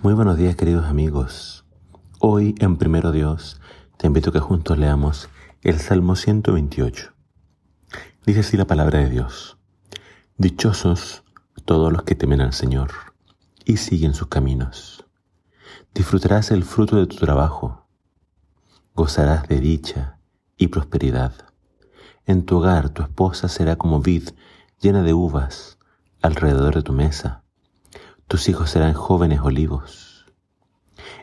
Muy buenos días queridos amigos. Hoy en Primero Dios te invito que juntos leamos el Salmo 128. Dice así la palabra de Dios. Dichosos todos los que temen al Señor y siguen sus caminos. Disfrutarás el fruto de tu trabajo. Gozarás de dicha y prosperidad. En tu hogar tu esposa será como vid llena de uvas alrededor de tu mesa tus hijos serán jóvenes olivos.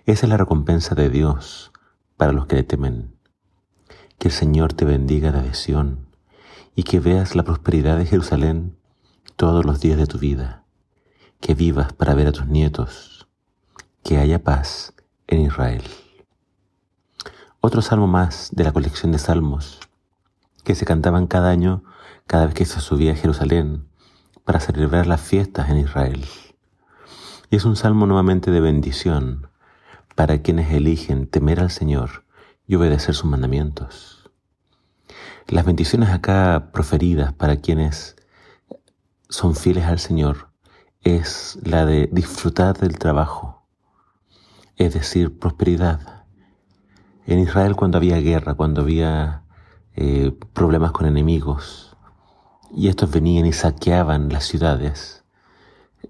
Esa es la recompensa de Dios para los que le temen. Que el Señor te bendiga de adhesión y que veas la prosperidad de Jerusalén todos los días de tu vida. Que vivas para ver a tus nietos. Que haya paz en Israel. Otro salmo más de la colección de salmos que se cantaban cada año cada vez que se subía a Jerusalén para celebrar las fiestas en Israel. Es un salmo nuevamente de bendición para quienes eligen temer al Señor y obedecer sus mandamientos. Las bendiciones acá proferidas para quienes son fieles al Señor es la de disfrutar del trabajo, es decir, prosperidad. En Israel cuando había guerra, cuando había eh, problemas con enemigos, y estos venían y saqueaban las ciudades,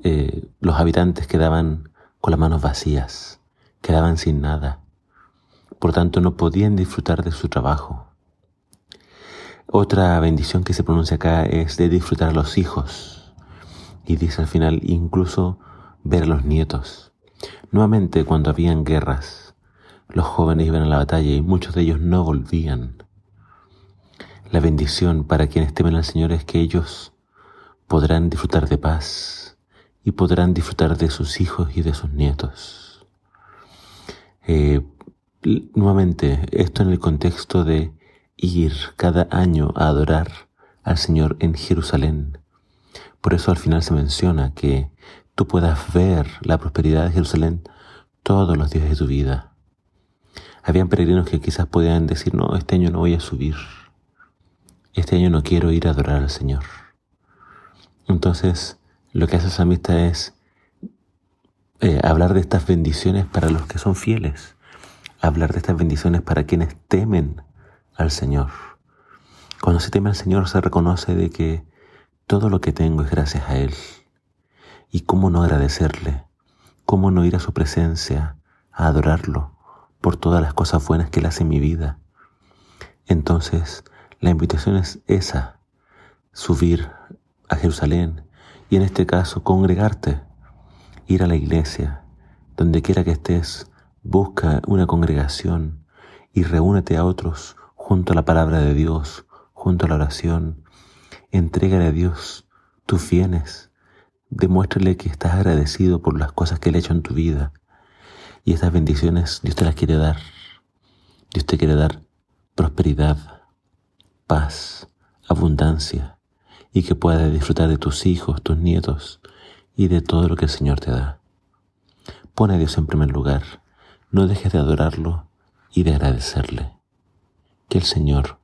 eh, los habitantes quedaban con las manos vacías, quedaban sin nada. Por tanto, no podían disfrutar de su trabajo. Otra bendición que se pronuncia acá es de disfrutar a los hijos. Y dice al final incluso ver a los nietos. Nuevamente, cuando habían guerras, los jóvenes iban a la batalla y muchos de ellos no volvían. La bendición para quienes temen al Señor es que ellos podrán disfrutar de paz, y podrán disfrutar de sus hijos y de sus nietos. Eh, nuevamente, esto en el contexto de ir cada año a adorar al Señor en Jerusalén. Por eso al final se menciona que tú puedas ver la prosperidad de Jerusalén todos los días de tu vida. Habían peregrinos que quizás podían decir, no, este año no voy a subir. Este año no quiero ir a adorar al Señor. Entonces, lo que hace esa amistad es eh, hablar de estas bendiciones para los que son fieles, hablar de estas bendiciones para quienes temen al Señor. Cuando se teme al Señor se reconoce de que todo lo que tengo es gracias a Él. ¿Y cómo no agradecerle? ¿Cómo no ir a su presencia a adorarlo por todas las cosas buenas que Él hace en mi vida? Entonces, la invitación es esa, subir a Jerusalén y en este caso congregarte, ir a la iglesia, donde quiera que estés, busca una congregación y reúnete a otros junto a la palabra de Dios, junto a la oración. Entrégale a Dios tus bienes, demuéstrale que estás agradecido por las cosas que Él ha hecho en tu vida. Y estas bendiciones Dios te las quiere dar. Dios te quiere dar prosperidad, paz, abundancia y que puedas disfrutar de tus hijos, tus nietos y de todo lo que el Señor te da. Pon a Dios en primer lugar, no dejes de adorarlo y de agradecerle. Que el Señor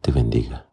te bendiga.